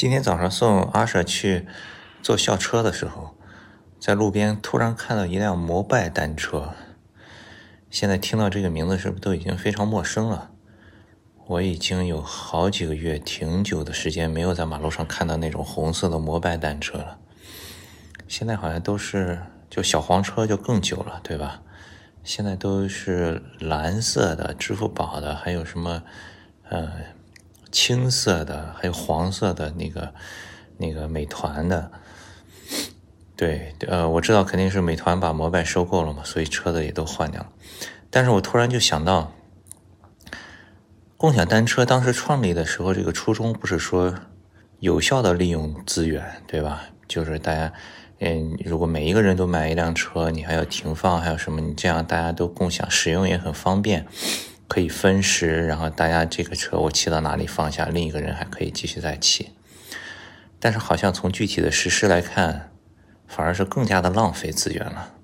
今天早上送阿舍去坐校车的时候，在路边突然看到一辆摩拜单车。现在听到这个名字，是不是都已经非常陌生了？我已经有好几个月、挺久的时间没有在马路上看到那种红色的摩拜单车了。现在好像都是就小黄车，就更久了，对吧？现在都是蓝色的、支付宝的，还有什么呃？青色的，还有黄色的那个，那个美团的，对，呃，我知道肯定是美团把摩拜收购了嘛，所以车子也都换掉了。但是我突然就想到，共享单车当时创立的时候，这个初衷不是说有效的利用资源，对吧？就是大家，嗯，如果每一个人都买一辆车，你还要停放，还有什么？你这样大家都共享使用也很方便。可以分时，然后大家这个车我骑到哪里放下，另一个人还可以继续再骑。但是好像从具体的实施来看，反而是更加的浪费资源了。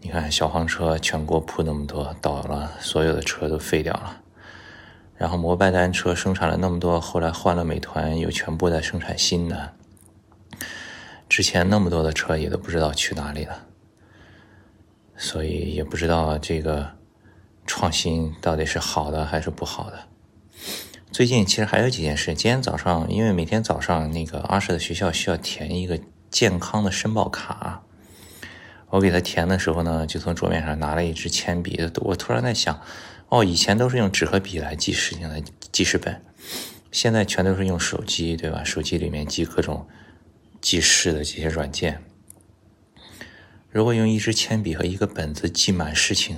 你看小黄车全国铺那么多，倒了，所有的车都废掉了。然后摩拜单车生产了那么多，后来换了美团，又全部在生产新的。之前那么多的车也都不知道去哪里了，所以也不知道这个。创新到底是好的还是不好的？最近其实还有几件事。今天早上，因为每天早上那个阿舍的学校需要填一个健康的申报卡，我给他填的时候呢，就从桌面上拿了一支铅笔。我突然在想，哦，以前都是用纸和笔来记事情的记事本，现在全都是用手机，对吧？手机里面记各种记事的这些软件。如果用一支铅笔和一个本子记满事情，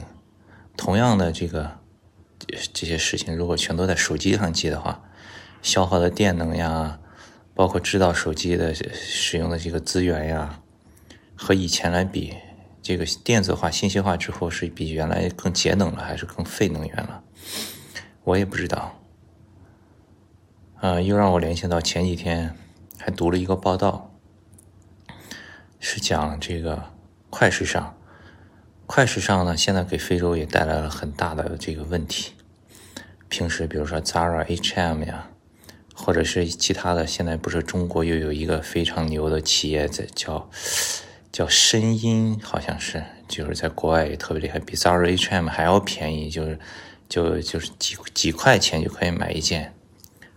同样的这个这些事情，如果全都在手机上记的话，消耗的电能呀，包括知道手机的使用的这个资源呀，和以前来比，这个电子化、信息化之后是比原来更节能了，还是更费能源了？我也不知道。啊，又让我联想到前几天还读了一个报道，是讲这个快时尚。快时尚呢，现在给非洲也带来了很大的这个问题。平时比如说 Zara、H&M 呀，或者是其他的，现在不是中国又有一个非常牛的企业在叫叫声音，好像是就是在国外也特别厉害，比 Zara、H&M 还要便宜，就是就就是几几块钱就可以买一件，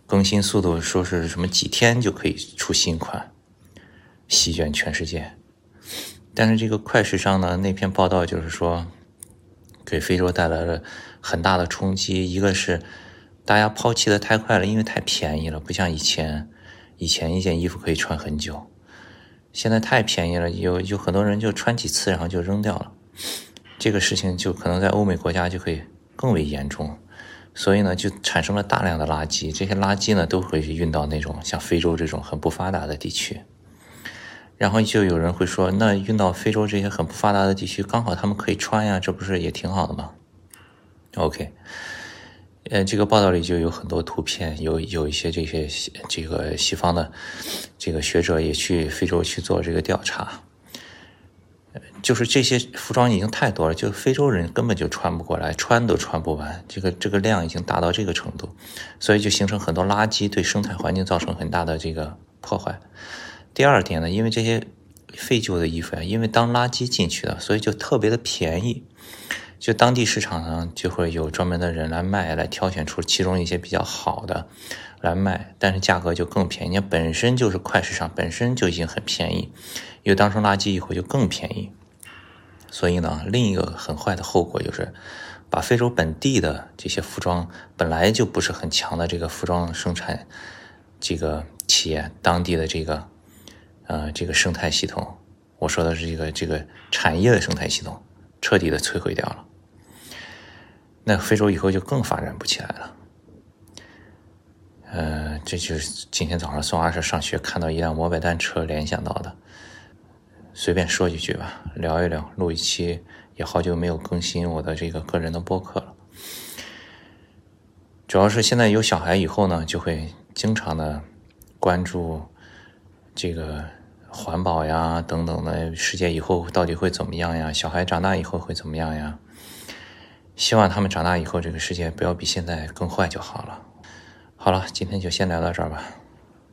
更新速度说是什么几天就可以出新款，席卷全世界。但是这个快时尚呢，那篇报道就是说，给非洲带来了很大的冲击。一个是大家抛弃的太快了，因为太便宜了，不像以前，以前一件衣服可以穿很久，现在太便宜了，有有很多人就穿几次然后就扔掉了。这个事情就可能在欧美国家就会更为严重，所以呢，就产生了大量的垃圾。这些垃圾呢，都会运到那种像非洲这种很不发达的地区。然后就有人会说，那运到非洲这些很不发达的地区，刚好他们可以穿呀，这不是也挺好的吗？OK，呃，这个报道里就有很多图片，有有一些这些这个西方的这个学者也去非洲去做这个调查，就是这些服装已经太多了，就非洲人根本就穿不过来，穿都穿不完，这个这个量已经达到这个程度，所以就形成很多垃圾，对生态环境造成很大的这个破坏。第二点呢，因为这些废旧的衣服呀，因为当垃圾进去的，所以就特别的便宜，就当地市场上就会有专门的人来卖，来挑选出其中一些比较好的来卖，但是价格就更便宜。你本身就是快时尚，本身就已经很便宜，又当成垃圾以后就更便宜。所以呢，另一个很坏的后果就是，把非洲本地的这些服装本来就不是很强的这个服装生产这个企业当地的这个。呃，这个生态系统，我说的是这个这个产业的生态系统，彻底的摧毁掉了。那非洲以后就更发展不起来了。呃，这就是今天早上送阿舍上学看到一辆摩拜单车联想到的。随便说几句吧，聊一聊，录一期，也好久没有更新我的这个个人的播客了。主要是现在有小孩以后呢，就会经常的关注这个。环保呀，等等的，世界以后到底会怎么样呀？小孩长大以后会怎么样呀？希望他们长大以后，这个世界不要比现在更坏就好了。好了，今天就先聊到这儿吧。